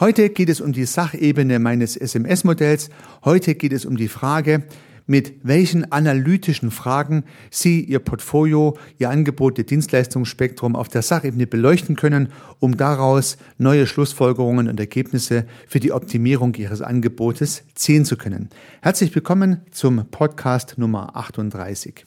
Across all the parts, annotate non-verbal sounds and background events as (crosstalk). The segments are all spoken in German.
Heute geht es um die Sachebene meines SMS-Modells. Heute geht es um die Frage, mit welchen analytischen Fragen Sie Ihr Portfolio, Ihr Angebot, Ihr Dienstleistungsspektrum auf der Sachebene beleuchten können, um daraus neue Schlussfolgerungen und Ergebnisse für die Optimierung Ihres Angebotes ziehen zu können. Herzlich willkommen zum Podcast Nummer 38.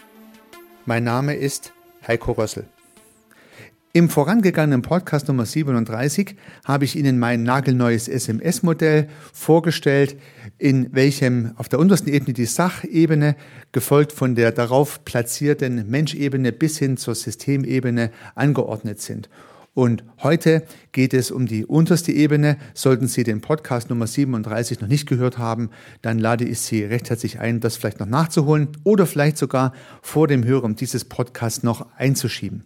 Mein Name ist Heiko Rössel. Im vorangegangenen Podcast Nummer 37 habe ich Ihnen mein nagelneues SMS-Modell vorgestellt, in welchem auf der untersten Ebene die Sachebene, gefolgt von der darauf platzierten Menschebene bis hin zur Systemebene angeordnet sind. Und heute geht es um die unterste Ebene. Sollten Sie den Podcast Nummer 37 noch nicht gehört haben, dann lade ich Sie recht herzlich ein, das vielleicht noch nachzuholen oder vielleicht sogar vor dem Hören dieses Podcasts noch einzuschieben.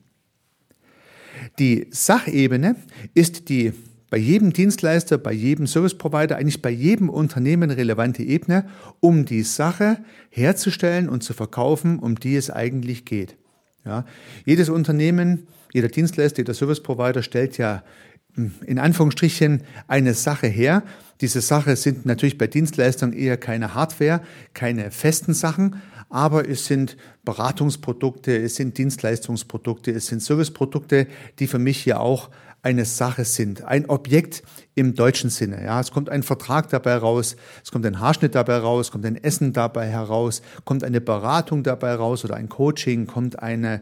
Die Sachebene ist die bei jedem Dienstleister, bei jedem Service Provider, eigentlich bei jedem Unternehmen relevante Ebene, um die Sache herzustellen und zu verkaufen, um die es eigentlich geht. Ja, jedes Unternehmen jeder Dienstleister, jeder Service Provider stellt ja hm, in Anführungsstrichen eine Sache her. Diese Sache sind natürlich bei Dienstleistern eher keine Hardware, keine festen Sachen, aber es sind Beratungsprodukte, es sind Dienstleistungsprodukte, es sind Serviceprodukte, die für mich hier auch eine Sache sind, ein Objekt im deutschen Sinne. Ja, es kommt ein Vertrag dabei raus, es kommt ein Haarschnitt dabei raus, kommt ein Essen dabei heraus, kommt eine Beratung dabei raus oder ein Coaching, kommt eine,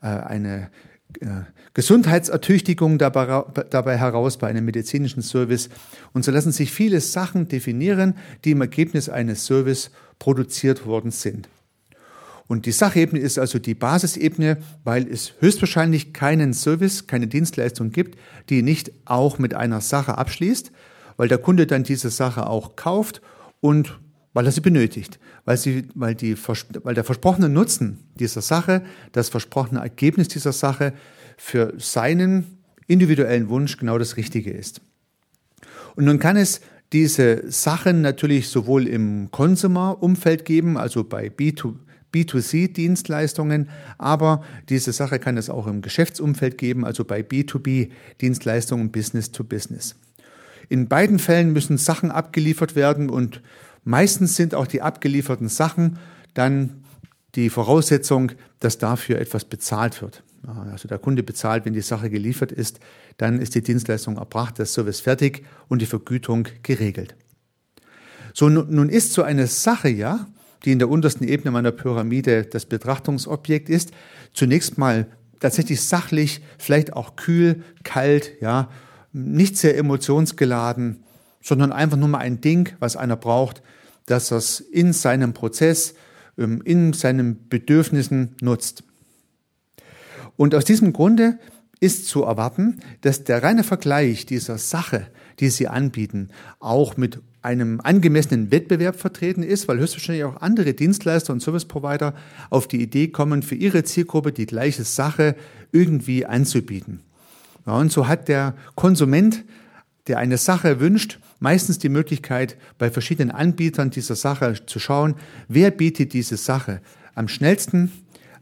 äh, eine Gesundheitsertüchtigung dabei, dabei heraus bei einem medizinischen Service. Und so lassen sich viele Sachen definieren, die im Ergebnis eines Service produziert worden sind. Und die Sachebene ist also die Basisebene, weil es höchstwahrscheinlich keinen Service, keine Dienstleistung gibt, die nicht auch mit einer Sache abschließt, weil der Kunde dann diese Sache auch kauft und weil er sie benötigt, weil, sie, weil, die, weil der versprochene Nutzen dieser Sache, das versprochene Ergebnis dieser Sache für seinen individuellen Wunsch genau das Richtige ist. Und nun kann es diese Sachen natürlich sowohl im Consumer-Umfeld geben, also bei B2, B2C-Dienstleistungen, aber diese Sache kann es auch im Geschäftsumfeld geben, also bei B2B-Dienstleistungen, Business to Business. In beiden Fällen müssen Sachen abgeliefert werden und Meistens sind auch die abgelieferten Sachen dann die Voraussetzung, dass dafür etwas bezahlt wird. Also der Kunde bezahlt, wenn die Sache geliefert ist, dann ist die Dienstleistung erbracht, der Service fertig und die Vergütung geregelt. So, nun ist so eine Sache ja, die in der untersten Ebene meiner Pyramide das Betrachtungsobjekt ist, zunächst mal tatsächlich sachlich, vielleicht auch kühl, kalt, ja, nicht sehr emotionsgeladen, sondern einfach nur mal ein Ding, was einer braucht, dass er es in seinem Prozess, ähm, in seinen Bedürfnissen nutzt. Und aus diesem Grunde ist zu erwarten, dass der reine Vergleich dieser Sache, die Sie anbieten, auch mit einem angemessenen Wettbewerb vertreten ist, weil höchstwahrscheinlich auch andere Dienstleister und Service Provider auf die Idee kommen, für ihre Zielgruppe die gleiche Sache irgendwie anzubieten. Ja, und so hat der Konsument, der eine Sache wünscht, meistens die Möglichkeit, bei verschiedenen Anbietern dieser Sache zu schauen, wer bietet diese Sache am schnellsten,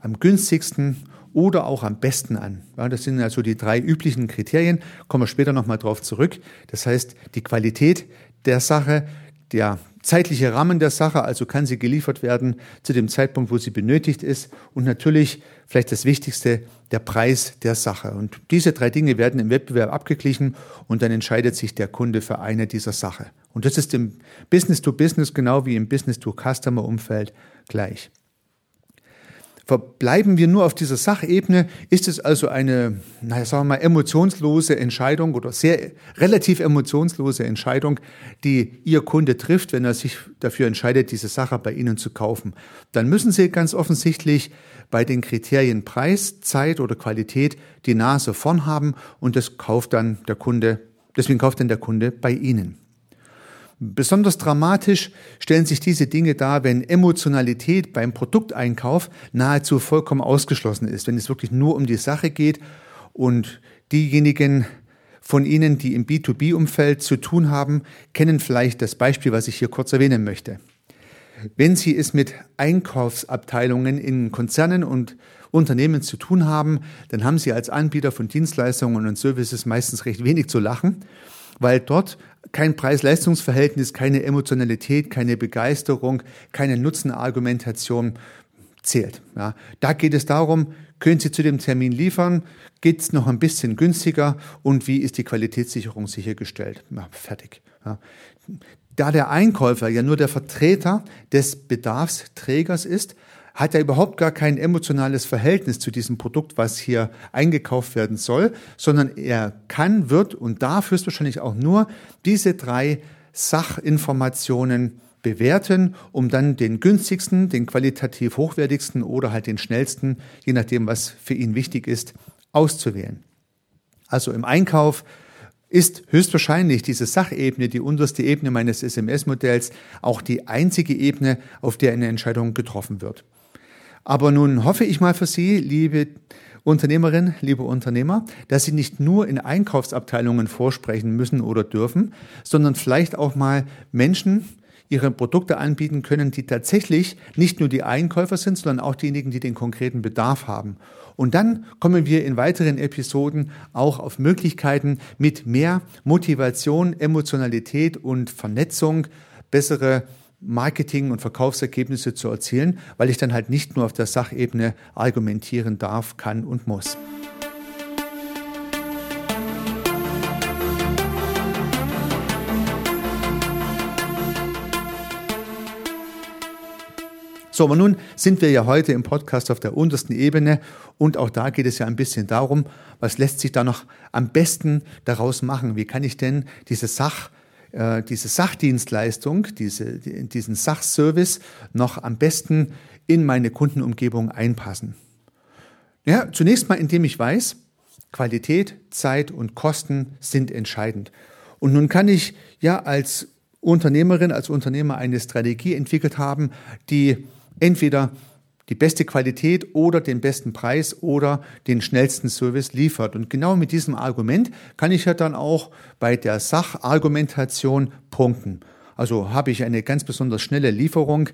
am günstigsten oder auch am besten an. Ja, das sind also die drei üblichen Kriterien, kommen wir später nochmal drauf zurück. Das heißt, die Qualität der Sache, der zeitliche Rahmen der Sache, also kann sie geliefert werden zu dem Zeitpunkt, wo sie benötigt ist und natürlich vielleicht das Wichtigste, der Preis der Sache. Und diese drei Dinge werden im Wettbewerb abgeglichen und dann entscheidet sich der Kunde für eine dieser Sache. Und das ist im Business-to-Business -Business genau wie im Business-to-Customer-Umfeld gleich. Verbleiben wir nur auf dieser Sachebene, ist es also eine, naja, sagen wir mal, emotionslose Entscheidung oder sehr relativ emotionslose Entscheidung, die Ihr Kunde trifft, wenn er sich dafür entscheidet, diese Sache bei Ihnen zu kaufen. Dann müssen Sie ganz offensichtlich bei den Kriterien Preis, Zeit oder Qualität die Nase vorn haben und das kauft dann der Kunde, deswegen kauft dann der Kunde bei Ihnen. Besonders dramatisch stellen sich diese Dinge dar, wenn Emotionalität beim Produkteinkauf nahezu vollkommen ausgeschlossen ist, wenn es wirklich nur um die Sache geht und diejenigen von Ihnen, die im B2B-Umfeld zu tun haben, kennen vielleicht das Beispiel, was ich hier kurz erwähnen möchte. Wenn Sie es mit Einkaufsabteilungen in Konzernen und Unternehmen zu tun haben, dann haben Sie als Anbieter von Dienstleistungen und Services meistens recht wenig zu lachen, weil dort kein Preis-Leistungs-Verhältnis, keine Emotionalität, keine Begeisterung, keine Nutzenargumentation zählt. Ja, da geht es darum, können Sie zu dem Termin liefern? Geht es noch ein bisschen günstiger? Und wie ist die Qualitätssicherung sichergestellt? Ja, fertig. Ja. Da der Einkäufer ja nur der Vertreter des Bedarfsträgers ist, hat er überhaupt gar kein emotionales Verhältnis zu diesem Produkt, was hier eingekauft werden soll, sondern er kann, wird und darf höchstwahrscheinlich auch nur diese drei Sachinformationen bewerten, um dann den günstigsten, den qualitativ hochwertigsten oder halt den schnellsten, je nachdem, was für ihn wichtig ist, auszuwählen. Also im Einkauf ist höchstwahrscheinlich diese Sachebene, die unterste Ebene meines SMS-Modells, auch die einzige Ebene, auf der eine Entscheidung getroffen wird. Aber nun hoffe ich mal für Sie, liebe Unternehmerin, liebe Unternehmer, dass Sie nicht nur in Einkaufsabteilungen vorsprechen müssen oder dürfen, sondern vielleicht auch mal Menschen ihre Produkte anbieten können, die tatsächlich nicht nur die Einkäufer sind, sondern auch diejenigen, die den konkreten Bedarf haben. Und dann kommen wir in weiteren Episoden auch auf Möglichkeiten mit mehr Motivation, Emotionalität und Vernetzung, bessere Marketing- und Verkaufsergebnisse zu erzielen, weil ich dann halt nicht nur auf der Sachebene argumentieren darf, kann und muss. So, aber nun sind wir ja heute im Podcast auf der untersten Ebene und auch da geht es ja ein bisschen darum, was lässt sich da noch am besten daraus machen? Wie kann ich denn diese Sach äh, diese Sachdienstleistung, diese, diesen Sachservice noch am besten in meine Kundenumgebung einpassen? Ja, zunächst mal, indem ich weiß, Qualität, Zeit und Kosten sind entscheidend. Und nun kann ich ja als Unternehmerin, als Unternehmer eine Strategie entwickelt haben, die entweder die beste Qualität oder den besten Preis oder den schnellsten Service liefert. Und genau mit diesem Argument kann ich ja dann auch bei der Sachargumentation punkten. Also habe ich eine ganz besonders schnelle Lieferung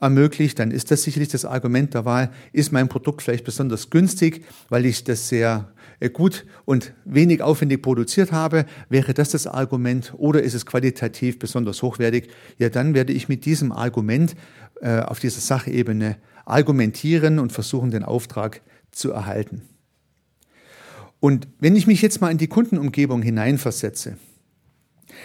ermöglicht, dann ist das sicherlich das Argument der Wahl. Ist mein Produkt vielleicht besonders günstig, weil ich das sehr äh, gut und wenig aufwendig produziert habe, wäre das das Argument oder ist es qualitativ besonders hochwertig? Ja, dann werde ich mit diesem Argument äh, auf dieser Sachebene argumentieren und versuchen, den Auftrag zu erhalten. Und wenn ich mich jetzt mal in die Kundenumgebung hineinversetze,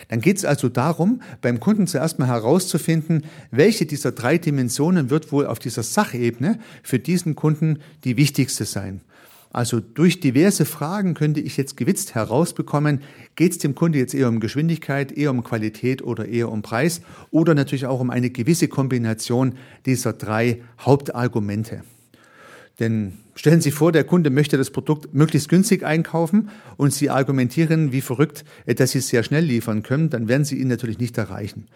dann geht es also darum, beim Kunden zuerst mal herauszufinden, welche dieser drei Dimensionen wird wohl auf dieser Sachebene für diesen Kunden die wichtigste sein. Also durch diverse Fragen könnte ich jetzt gewitzt herausbekommen, geht es dem Kunde jetzt eher um Geschwindigkeit, eher um Qualität oder eher um Preis oder natürlich auch um eine gewisse Kombination dieser drei Hauptargumente. Denn stellen Sie vor, der Kunde möchte das Produkt möglichst günstig einkaufen und Sie argumentieren wie verrückt, dass Sie es sehr schnell liefern können, dann werden Sie ihn natürlich nicht erreichen.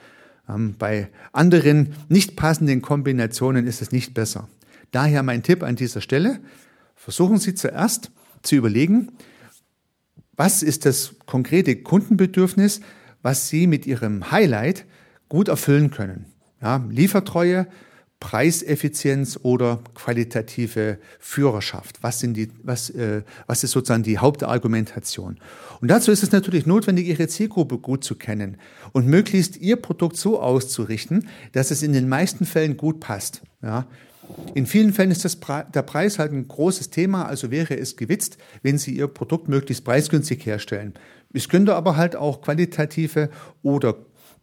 Ähm, bei anderen nicht passenden Kombinationen ist es nicht besser. Daher mein Tipp an dieser Stelle, Versuchen Sie zuerst zu überlegen, was ist das konkrete Kundenbedürfnis, was Sie mit Ihrem Highlight gut erfüllen können. Ja, Liefertreue, Preiseffizienz oder qualitative Führerschaft. Was, sind die, was, äh, was ist sozusagen die Hauptargumentation? Und dazu ist es natürlich notwendig, Ihre Zielgruppe gut zu kennen und möglichst Ihr Produkt so auszurichten, dass es in den meisten Fällen gut passt. Ja, in vielen Fällen ist das der Preis halt ein großes Thema, also wäre es gewitzt, wenn Sie Ihr Produkt möglichst preisgünstig herstellen. Es könnte aber halt auch qualitative oder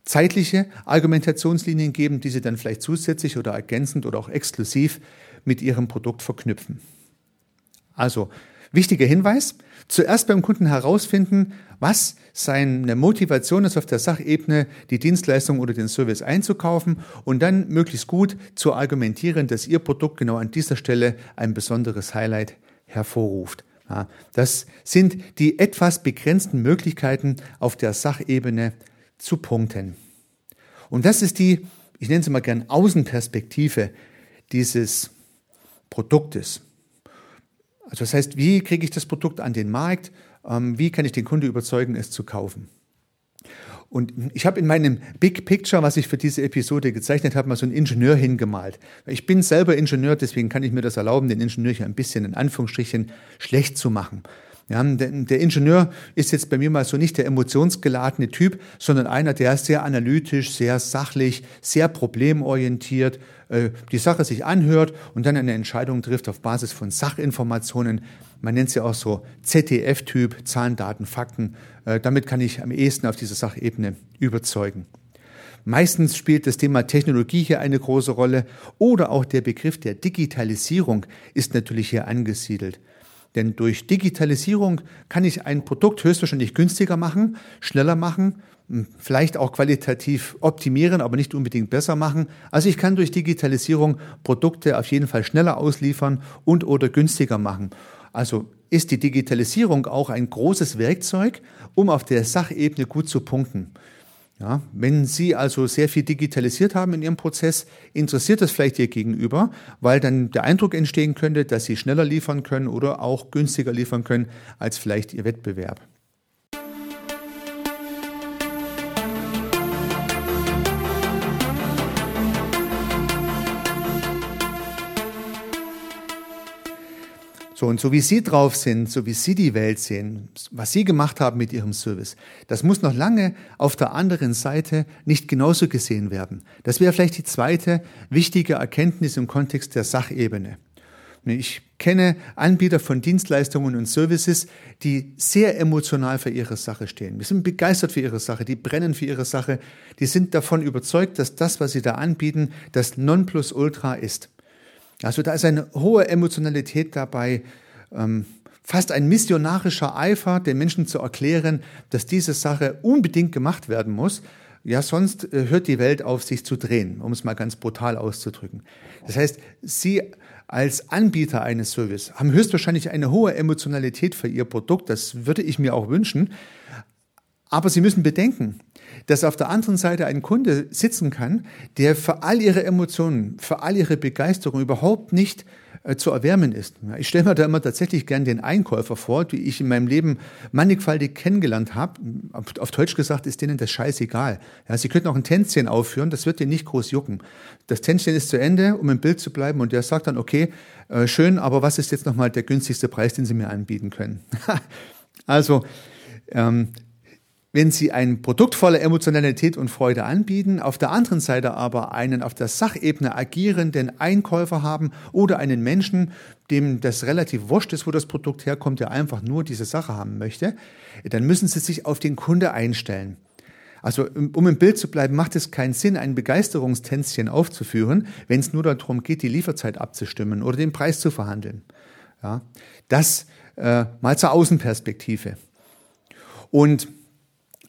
zeitliche Argumentationslinien geben, die Sie dann vielleicht zusätzlich oder ergänzend oder auch exklusiv mit Ihrem Produkt verknüpfen. Also, wichtiger Hinweis, zuerst beim Kunden herausfinden, was seine Motivation ist, auf der Sachebene die Dienstleistung oder den Service einzukaufen und dann möglichst gut zu argumentieren, dass Ihr Produkt genau an dieser Stelle ein besonderes Highlight hervorruft. Ja, das sind die etwas begrenzten Möglichkeiten auf der Sachebene zu punkten. Und das ist die, ich nenne es mal gern Außenperspektive dieses Produktes. Also das heißt, wie kriege ich das Produkt an den Markt? Ähm, wie kann ich den Kunde überzeugen, es zu kaufen? Und ich habe in meinem Big Picture, was ich für diese Episode gezeichnet habe, mal so einen Ingenieur hingemalt. Ich bin selber Ingenieur, deswegen kann ich mir das erlauben, den Ingenieur hier ein bisschen in Anführungsstrichen schlecht zu machen. Ja, der Ingenieur ist jetzt bei mir mal so nicht der emotionsgeladene Typ, sondern einer, der sehr analytisch, sehr sachlich, sehr problemorientiert äh, die Sache sich anhört und dann eine Entscheidung trifft auf Basis von Sachinformationen. Man nennt sie auch so ZDF-Typ, Zahlen, Daten, Fakten. Äh, damit kann ich am ehesten auf dieser Sachebene überzeugen. Meistens spielt das Thema Technologie hier eine große Rolle oder auch der Begriff der Digitalisierung ist natürlich hier angesiedelt. Denn durch Digitalisierung kann ich ein Produkt höchstwahrscheinlich günstiger machen, schneller machen, hm, vielleicht auch qualitativ optimieren, aber nicht unbedingt besser machen. Also ich kann durch Digitalisierung Produkte auf jeden Fall schneller ausliefern und oder günstiger machen. Also ist die Digitalisierung auch ein großes Werkzeug, um auf der Sachebene gut zu punkten. Ja, wenn Sie also sehr viel digitalisiert haben in Ihrem Prozess, interessiert das vielleicht Ihr Gegenüber, weil dann der Eindruck entstehen könnte, dass Sie schneller liefern können oder auch günstiger liefern können als vielleicht Ihr Wettbewerb. So, und so wie Sie drauf sind, so wie Sie die Welt sehen, was Sie gemacht haben mit Ihrem Service, das muss noch lange auf der anderen Seite nicht genauso gesehen werden. Das wäre vielleicht die zweite wichtige Erkenntnis im Kontext der Sachebene. Ich kenne Anbieter von Dienstleistungen und Services, die sehr emotional für ihre Sache stehen. Die sind begeistert für ihre Sache, die brennen für ihre Sache, die sind davon überzeugt, dass das, was sie da anbieten, das Nonplusultra ist. Also da ist eine hohe Emotionalität dabei, ähm, fast ein missionarischer Eifer, den Menschen zu erklären, dass diese Sache unbedingt gemacht werden muss. Ja, sonst äh, hört die Welt auf, sich zu drehen, um es mal ganz brutal auszudrücken. Das heißt, Sie als Anbieter eines Service haben höchstwahrscheinlich eine hohe Emotionalität für Ihr Produkt. Das würde ich mir auch wünschen. Aber Sie müssen bedenken, dass auf der anderen Seite ein Kunde sitzen kann, der für all ihre Emotionen, für all ihre Begeisterung überhaupt nicht äh, zu erwärmen ist. Ich stelle mir da immer tatsächlich gern den Einkäufer vor, die ich in meinem Leben mannigfaltig kennengelernt habe. Auf Deutsch gesagt ist denen das scheißegal. Ja, sie könnten auch ein Tänzchen aufführen, das wird denen nicht groß jucken. Das Tänzchen ist zu Ende, um im Bild zu bleiben, und der sagt dann, okay, äh, schön, aber was ist jetzt nochmal der günstigste Preis, den Sie mir anbieten können? (laughs) also, ähm, wenn Sie ein Produkt voller Emotionalität und Freude anbieten, auf der anderen Seite aber einen auf der Sachebene agierenden Einkäufer haben oder einen Menschen, dem das relativ wurscht ist, wo das Produkt herkommt, der einfach nur diese Sache haben möchte, dann müssen Sie sich auf den Kunde einstellen. Also um im Bild zu bleiben, macht es keinen Sinn, ein Begeisterungstänzchen aufzuführen, wenn es nur darum geht, die Lieferzeit abzustimmen oder den Preis zu verhandeln. Ja, das äh, mal zur Außenperspektive. Und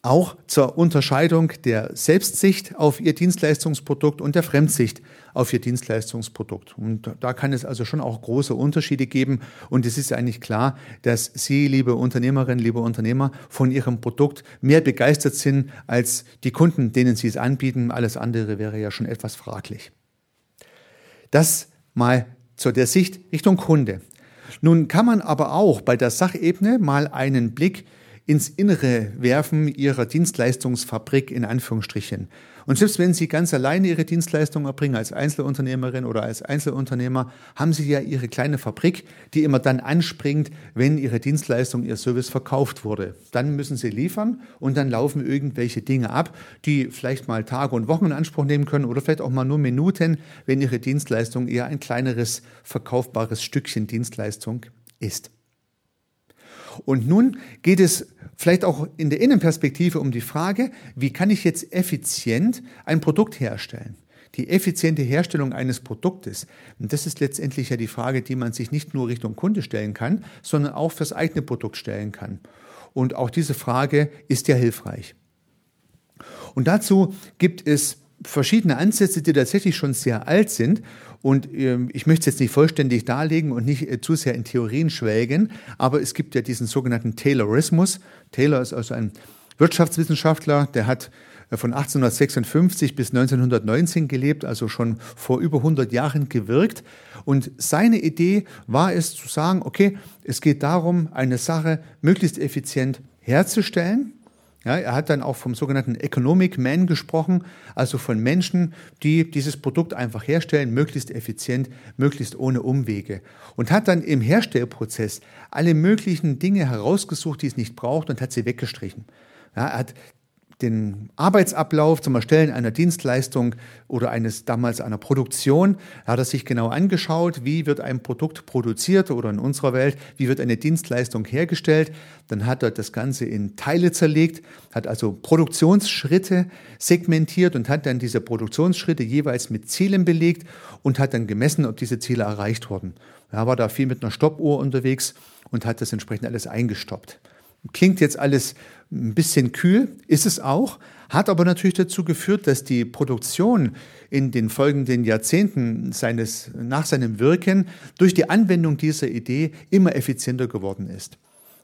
auch zur Unterscheidung der Selbstsicht auf Ihr Dienstleistungsprodukt und der Fremdsicht auf Ihr Dienstleistungsprodukt. Und da kann es also schon auch große Unterschiede geben. Und es ist eigentlich klar, dass Sie, liebe Unternehmerinnen, liebe Unternehmer, von Ihrem Produkt mehr begeistert sind als die Kunden, denen Sie es anbieten. Alles andere wäre ja schon etwas fraglich. Das mal zu der Sicht Richtung Kunde. Nun kann man aber auch bei der Sachebene mal einen Blick ins Innere werfen ihrer Dienstleistungsfabrik in Anführungsstrichen. Und selbst wenn Sie ganz alleine Ihre Dienstleistung erbringen als Einzelunternehmerin oder als Einzelunternehmer, haben Sie ja Ihre kleine Fabrik, die immer dann anspringt, wenn Ihre Dienstleistung, Ihr Service verkauft wurde. Dann müssen Sie liefern und dann laufen irgendwelche Dinge ab, die vielleicht mal Tage und Wochen in Anspruch nehmen können oder vielleicht auch mal nur Minuten, wenn Ihre Dienstleistung eher ein kleineres verkaufbares Stückchen Dienstleistung ist. Und nun geht es vielleicht auch in der Innenperspektive um die Frage, wie kann ich jetzt effizient ein Produkt herstellen? die effiziente Herstellung eines Produktes. Und das ist letztendlich ja die Frage, die man sich nicht nur Richtung Kunde stellen kann, sondern auch fürs eigene Produkt stellen kann. Und auch diese Frage ist ja hilfreich. Und dazu gibt es verschiedene Ansätze, die tatsächlich schon sehr alt sind. Und ähm, ich möchte es jetzt nicht vollständig darlegen und nicht äh, zu sehr in Theorien schwelgen, aber es gibt ja diesen sogenannten Taylorismus. Taylor ist also ein Wirtschaftswissenschaftler, der hat äh, von 1856 bis 1919 gelebt, also schon vor über 100 Jahren gewirkt. Und seine Idee war es zu sagen, okay, es geht darum, eine Sache möglichst effizient herzustellen ja, er hat dann auch vom sogenannten Economic Man gesprochen, also von Menschen, die dieses Produkt einfach herstellen, möglichst effizient, möglichst ohne Umwege. Und hat dann im Herstellprozess alle möglichen Dinge herausgesucht, die es nicht braucht und hat sie weggestrichen. Ja, er hat den Arbeitsablauf zum Erstellen einer Dienstleistung oder eines damals einer Produktion, hat er sich genau angeschaut, wie wird ein Produkt produziert oder in unserer Welt, wie wird eine Dienstleistung hergestellt. Dann hat er das Ganze in Teile zerlegt, hat also Produktionsschritte segmentiert und hat dann diese Produktionsschritte jeweils mit Zielen belegt und hat dann gemessen, ob diese Ziele erreicht wurden. Er war da viel mit einer Stoppuhr unterwegs und hat das entsprechend alles eingestoppt. Klingt jetzt alles ein bisschen kühl, ist es auch, hat aber natürlich dazu geführt, dass die Produktion in den folgenden Jahrzehnten seines, nach seinem Wirken durch die Anwendung dieser Idee immer effizienter geworden ist.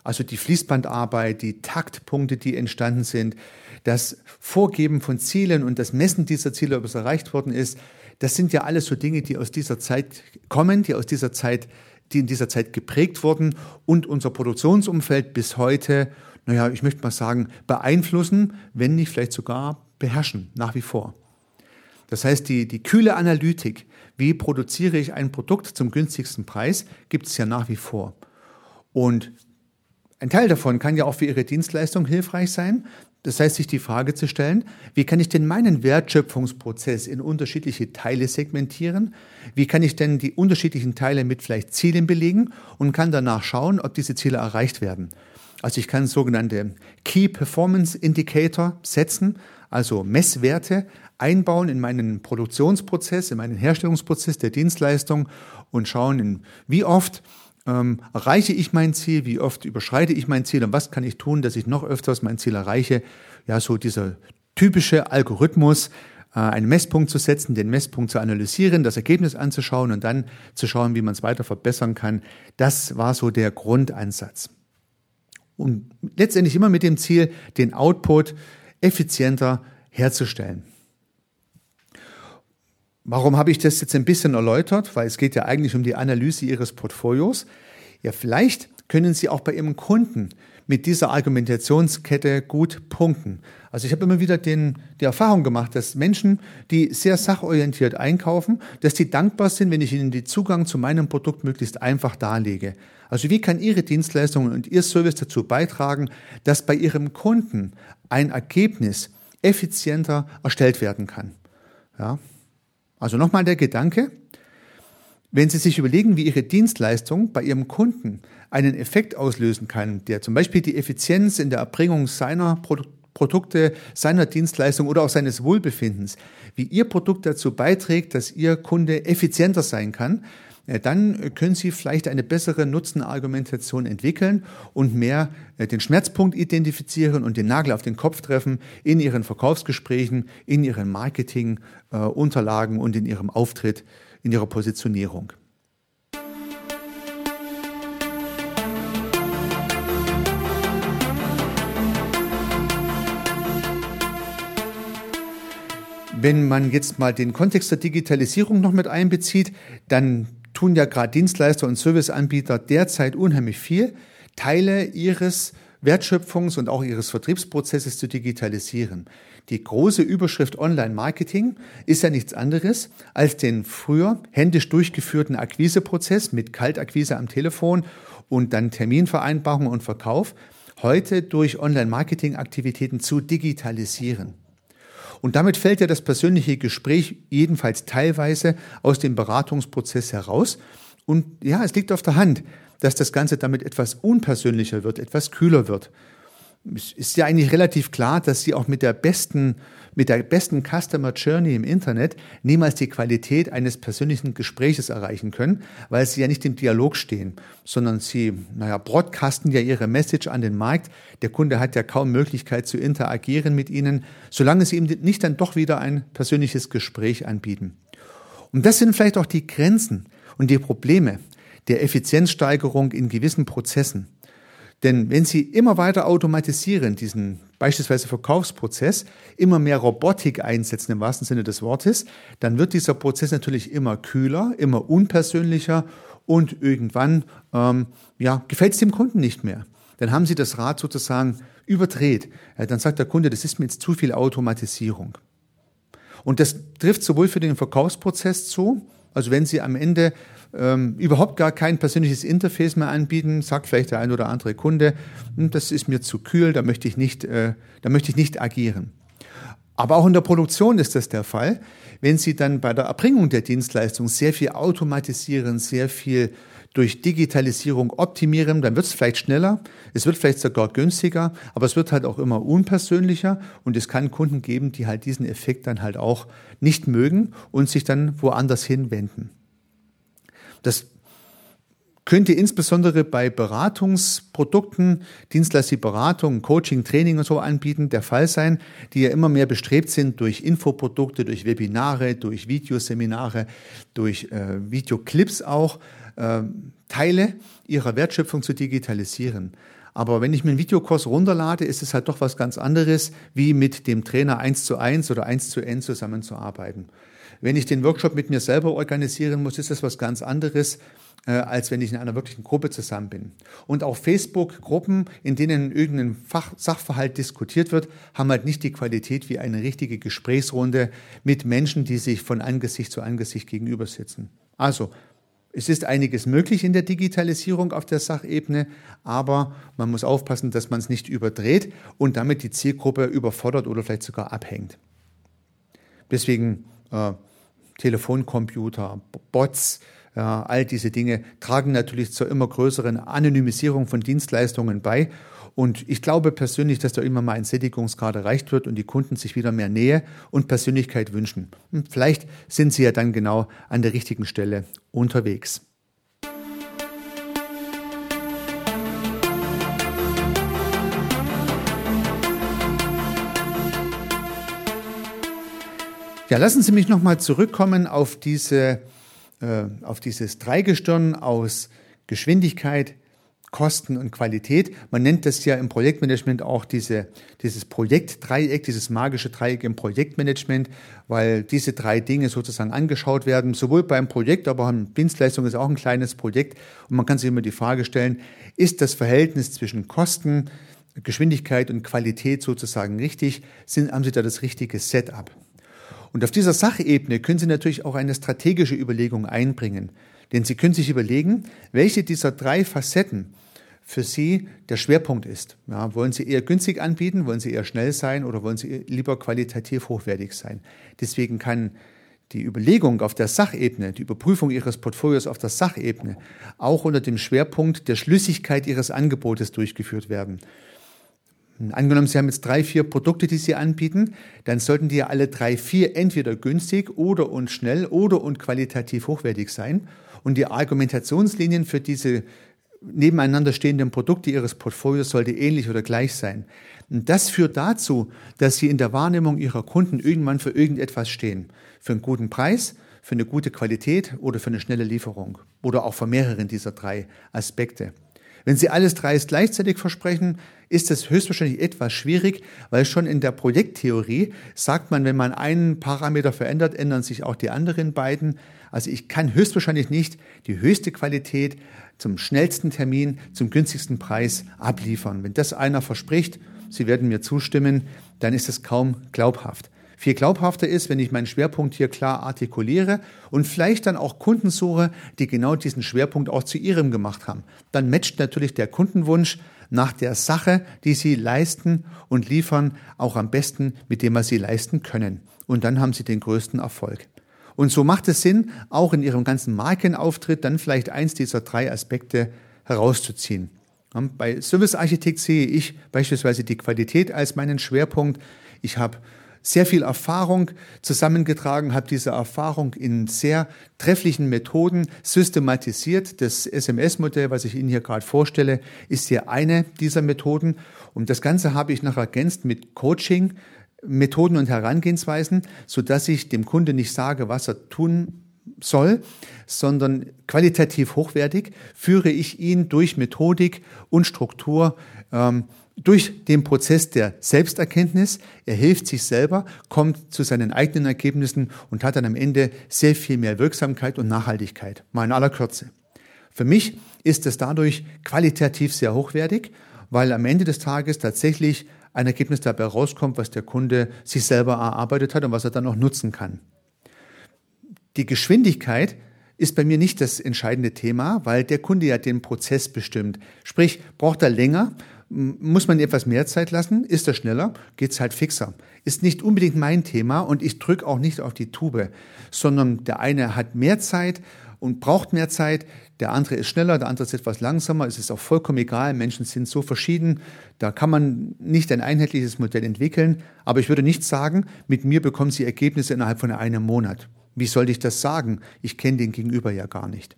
Also die Fließbandarbeit, die Taktpunkte, die entstanden sind, das Vorgeben von Zielen und das Messen dieser Ziele, ob es erreicht worden ist, das sind ja alles so Dinge, die aus dieser Zeit kommen, die aus dieser Zeit die in dieser Zeit geprägt wurden und unser Produktionsumfeld bis heute, naja, ich möchte mal sagen, beeinflussen, wenn nicht vielleicht sogar beherrschen, nach wie vor. Das heißt, die, die kühle Analytik, wie produziere ich ein Produkt zum günstigsten Preis, gibt es ja nach wie vor. Und ein Teil davon kann ja auch für Ihre Dienstleistung hilfreich sein. Das heißt, sich die Frage zu stellen, wie kann ich denn meinen Wertschöpfungsprozess in unterschiedliche Teile segmentieren? Wie kann ich denn die unterschiedlichen Teile mit vielleicht Zielen belegen und kann danach schauen, ob diese Ziele erreicht werden? Also ich kann sogenannte Key Performance Indicator setzen, also Messwerte einbauen in meinen Produktionsprozess, in meinen Herstellungsprozess der Dienstleistung und schauen, wie oft ähm, erreiche ich mein Ziel, wie oft überschreite ich mein Ziel und was kann ich tun, dass ich noch öfters mein Ziel erreiche. Ja, so dieser typische Algorithmus, äh, einen Messpunkt zu setzen, den Messpunkt zu analysieren, das Ergebnis anzuschauen und dann zu schauen, wie man es weiter verbessern kann. Das war so der Grundansatz. Und letztendlich immer mit dem Ziel, den Output effizienter herzustellen. Warum habe ich das jetzt ein bisschen erläutert? Weil es geht ja eigentlich um die Analyse Ihres Portfolios. Ja, vielleicht können Sie auch bei Ihrem Kunden mit dieser Argumentationskette gut punkten. Also ich habe immer wieder den, die Erfahrung gemacht, dass Menschen, die sehr sachorientiert einkaufen, dass die dankbar sind, wenn ich ihnen den Zugang zu meinem Produkt möglichst einfach darlege. Also wie kann Ihre Dienstleistung und Ihr Service dazu beitragen, dass bei Ihrem Kunden ein Ergebnis effizienter erstellt werden kann? Ja, also nochmal der Gedanke, wenn Sie sich überlegen, wie Ihre Dienstleistung bei Ihrem Kunden einen Effekt auslösen kann, der zum Beispiel die Effizienz in der Erbringung seiner Produkte, seiner Dienstleistung oder auch seines Wohlbefindens, wie Ihr Produkt dazu beiträgt, dass Ihr Kunde effizienter sein kann, äh, dann können Sie vielleicht eine bessere Nutzenargumentation entwickeln und mehr äh, den Schmerzpunkt identifizieren und den Nagel auf den Kopf treffen in Ihren Verkaufsgesprächen, in Ihren Marketingunterlagen und in Ihrem Auftritt, in Ihrer Positionierung. Wenn man jetzt mal den Kontext der Digitalisierung noch mit einbezieht, dann tun ja gerade Dienstleister und Serviceanbieter derzeit unheimlich viel, Teile ihres Wertschöpfungs- und auch ihres Vertriebsprozesses zu digitalisieren. Die große Überschrift Online-Marketing ist ja nichts anderes als den früher händisch durchgeführten Akquiseprozess mit Kaltakquise am Telefon und dann Terminvereinbarung und Verkauf heute durch Online-Marketing-Aktivitäten zu digitalisieren. Und damit fällt ja das persönliche Gespräch jedenfalls teilweise aus dem Beratungsprozess heraus. Und ja, es liegt auf der Hand, dass das Ganze damit etwas unpersönlicher wird, etwas kühler wird. Es ist ja eigentlich relativ klar, dass Sie auch mit der besten mit der besten Customer Journey im Internet niemals die Qualität eines persönlichen Gespräches erreichen können, weil sie ja nicht im Dialog stehen, sondern sie, naja, broadcasten ja ihre Message an den Markt. Der Kunde hat ja kaum Möglichkeit zu interagieren mit ihnen, solange sie ihm nicht dann doch wieder ein persönliches Gespräch anbieten. Und das sind vielleicht auch die Grenzen und die Probleme der Effizienzsteigerung in gewissen Prozessen. Denn wenn Sie immer weiter automatisieren, diesen beispielsweise Verkaufsprozess, immer mehr Robotik einsetzen im wahrsten Sinne des Wortes, dann wird dieser Prozess natürlich immer kühler, immer unpersönlicher und irgendwann ähm, ja, gefällt es dem Kunden nicht mehr. Dann haben Sie das Rad sozusagen überdreht. Ja, dann sagt der Kunde, das ist mir jetzt zu viel Automatisierung. Und das trifft sowohl für den Verkaufsprozess zu, also wenn Sie am Ende ähm, überhaupt gar kein persönliches Interface mehr anbieten, sagt vielleicht der ein oder andere Kunde, hm, das ist mir zu kühl, da möchte ich nicht, äh, da möchte ich nicht agieren. Aber auch in der Produktion ist das der Fall. Wenn Sie dann bei der Erbringung der Dienstleistung sehr viel automatisieren, sehr viel durch Digitalisierung optimieren, dann wird es vielleicht schneller, es wird vielleicht sogar günstiger, aber es wird halt auch immer unpersönlicher und es kann Kunden geben, die halt diesen Effekt dann halt auch nicht mögen und sich dann woanders hinwenden. Das könnte insbesondere bei Beratungsprodukten, Dienstleister, Beratung, Coaching, Training und so anbieten, der Fall sein, die ja immer mehr bestrebt sind, durch Infoprodukte, durch Webinare, durch Videoseminare, durch äh, Videoclips auch, äh, Teile ihrer Wertschöpfung zu digitalisieren. Aber wenn ich mir einen Videokurs runterlade, ist es halt doch was ganz anderes, wie mit dem Trainer eins zu eins oder eins zu n zusammenzuarbeiten. Wenn ich den Workshop mit mir selber organisieren muss, ist das was ganz anderes, äh, als wenn ich in einer wirklichen Gruppe zusammen bin. Und auch Facebook-Gruppen, in denen irgendein Fach Sachverhalt diskutiert wird, haben halt nicht die Qualität wie eine richtige Gesprächsrunde mit Menschen, die sich von Angesicht zu Angesicht gegenüber sitzen. Also, es ist einiges möglich in der Digitalisierung auf der Sachebene, aber man muss aufpassen, dass man es nicht überdreht und damit die Zielgruppe überfordert oder vielleicht sogar abhängt. Deswegen äh, Telefoncomputer, Bots, ja, all diese Dinge tragen natürlich zur immer größeren Anonymisierung von Dienstleistungen bei. Und ich glaube persönlich, dass da immer mal ein Sättigungsgrad erreicht wird und die Kunden sich wieder mehr Nähe und Persönlichkeit wünschen. Und vielleicht sind sie ja dann genau an der richtigen Stelle unterwegs. Ja, lassen Sie mich nochmal zurückkommen auf, diese, äh, auf dieses Dreigestirn aus Geschwindigkeit, Kosten und Qualität. Man nennt das ja im Projektmanagement auch diese, dieses Projektdreieck, dieses magische Dreieck im Projektmanagement, weil diese drei Dinge sozusagen angeschaut werden, sowohl beim Projekt, aber auch Dienstleistung ist auch ein kleines Projekt. Und man kann sich immer die Frage stellen, ist das Verhältnis zwischen Kosten, Geschwindigkeit und Qualität sozusagen richtig? Sind, haben Sie da das richtige Setup? Und auf dieser Sachebene können Sie natürlich auch eine strategische Überlegung einbringen. Denn Sie können sich überlegen, welche dieser drei Facetten für Sie der Schwerpunkt ist. Ja, wollen Sie eher günstig anbieten, wollen Sie eher schnell sein oder wollen Sie lieber qualitativ hochwertig sein? Deswegen kann die Überlegung auf der Sachebene, die Überprüfung Ihres Portfolios auf der Sachebene auch unter dem Schwerpunkt der Schlüssigkeit Ihres Angebotes durchgeführt werden. Angenommen, Sie haben jetzt drei, vier Produkte, die Sie anbieten, dann sollten die ja alle drei, vier entweder günstig oder und schnell oder und qualitativ hochwertig sein. Und die Argumentationslinien für diese nebeneinander stehenden Produkte Ihres Portfolios sollte ähnlich oder gleich sein. Und das führt dazu, dass Sie in der Wahrnehmung Ihrer Kunden irgendwann für irgendetwas stehen. Für einen guten Preis, für eine gute Qualität oder für eine schnelle Lieferung. Oder auch für mehreren dieser drei Aspekte. Wenn Sie alles drei gleichzeitig versprechen, ist es höchstwahrscheinlich etwas schwierig, weil schon in der Projekttheorie sagt man, wenn man einen Parameter verändert, ändern sich auch die anderen beiden. Also ich kann höchstwahrscheinlich nicht die höchste Qualität zum schnellsten Termin, zum günstigsten Preis abliefern. Wenn das einer verspricht, Sie werden mir zustimmen, dann ist es kaum glaubhaft. Viel glaubhafter ist, wenn ich meinen Schwerpunkt hier klar artikuliere und vielleicht dann auch Kunden suche, die genau diesen Schwerpunkt auch zu ihrem gemacht haben. Dann matcht natürlich der Kundenwunsch nach der Sache, die sie leisten und liefern, auch am besten mit dem, was sie leisten können. Und dann haben sie den größten Erfolg. Und so macht es Sinn, auch in ihrem ganzen Markenauftritt dann vielleicht eins dieser drei Aspekte herauszuziehen. Bei Service Architekt sehe ich beispielsweise die Qualität als meinen Schwerpunkt. Ich habe sehr viel Erfahrung zusammengetragen, habe diese Erfahrung in sehr trefflichen Methoden systematisiert. Das SMS-Modell, was ich Ihnen hier gerade vorstelle, ist hier eine dieser Methoden. Und das Ganze habe ich noch ergänzt mit Coaching, Methoden und Herangehensweisen, so dass ich dem Kunde nicht sage, was er tun soll, sondern qualitativ hochwertig führe ich ihn durch Methodik und Struktur ähm, durch den Prozess der Selbsterkenntnis. Er hilft sich selber, kommt zu seinen eigenen Ergebnissen und hat dann am Ende sehr viel mehr Wirksamkeit und Nachhaltigkeit. Mal in aller Kürze. Für mich ist es dadurch qualitativ sehr hochwertig, weil am Ende des Tages tatsächlich ein Ergebnis dabei rauskommt, was der Kunde sich selber erarbeitet hat und was er dann auch nutzen kann. Die Geschwindigkeit ist bei mir nicht das entscheidende Thema, weil der Kunde ja den Prozess bestimmt. Sprich, braucht er länger, muss man etwas mehr Zeit lassen, ist er schneller, geht's halt fixer. Ist nicht unbedingt mein Thema und ich drücke auch nicht auf die Tube, sondern der eine hat mehr Zeit und braucht mehr Zeit, der andere ist schneller, der andere ist etwas langsamer, es ist auch vollkommen egal, Menschen sind so verschieden, da kann man nicht ein einheitliches Modell entwickeln, aber ich würde nicht sagen, mit mir bekommen Sie Ergebnisse innerhalb von einem Monat. Wie sollte ich das sagen? Ich kenne den Gegenüber ja gar nicht.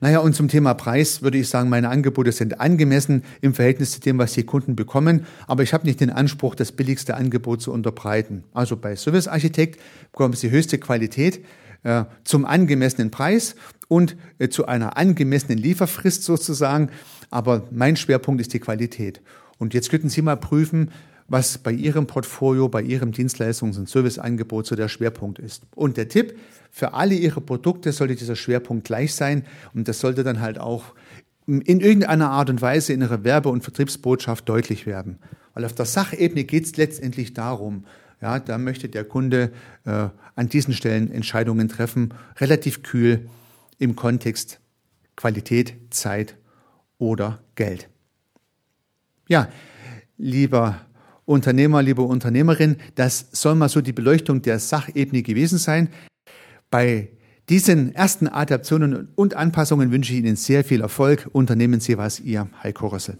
Naja, und zum Thema Preis würde ich sagen, meine Angebote sind angemessen im Verhältnis zu dem, was die Kunden bekommen, aber ich habe nicht den Anspruch, das billigste Angebot zu unterbreiten. Also bei Service Architekt bekommen Sie höchste Qualität äh, zum angemessenen Preis und äh, zu einer angemessenen Lieferfrist sozusagen, aber mein Schwerpunkt ist die Qualität. Und jetzt könnten Sie mal prüfen, was bei Ihrem Portfolio, bei Ihrem Dienstleistungs- und Serviceangebot so der Schwerpunkt ist. Und der Tipp, für alle Ihre Produkte sollte dieser Schwerpunkt gleich sein und das sollte dann halt auch in irgendeiner Art und Weise in Ihrer Werbe- und Vertriebsbotschaft deutlich werden. Weil auf der Sachebene geht es letztendlich darum, ja, da möchte der Kunde äh, an diesen Stellen Entscheidungen treffen, relativ kühl im Kontext Qualität, Zeit oder Geld. Ja, lieber Unternehmer, liebe Unternehmerin, das soll mal so die Beleuchtung der Sachebene gewesen sein. Bei diesen ersten Adaptionen und Anpassungen wünsche ich Ihnen sehr viel Erfolg. Unternehmen Sie was, Ihr Heiko Rössel.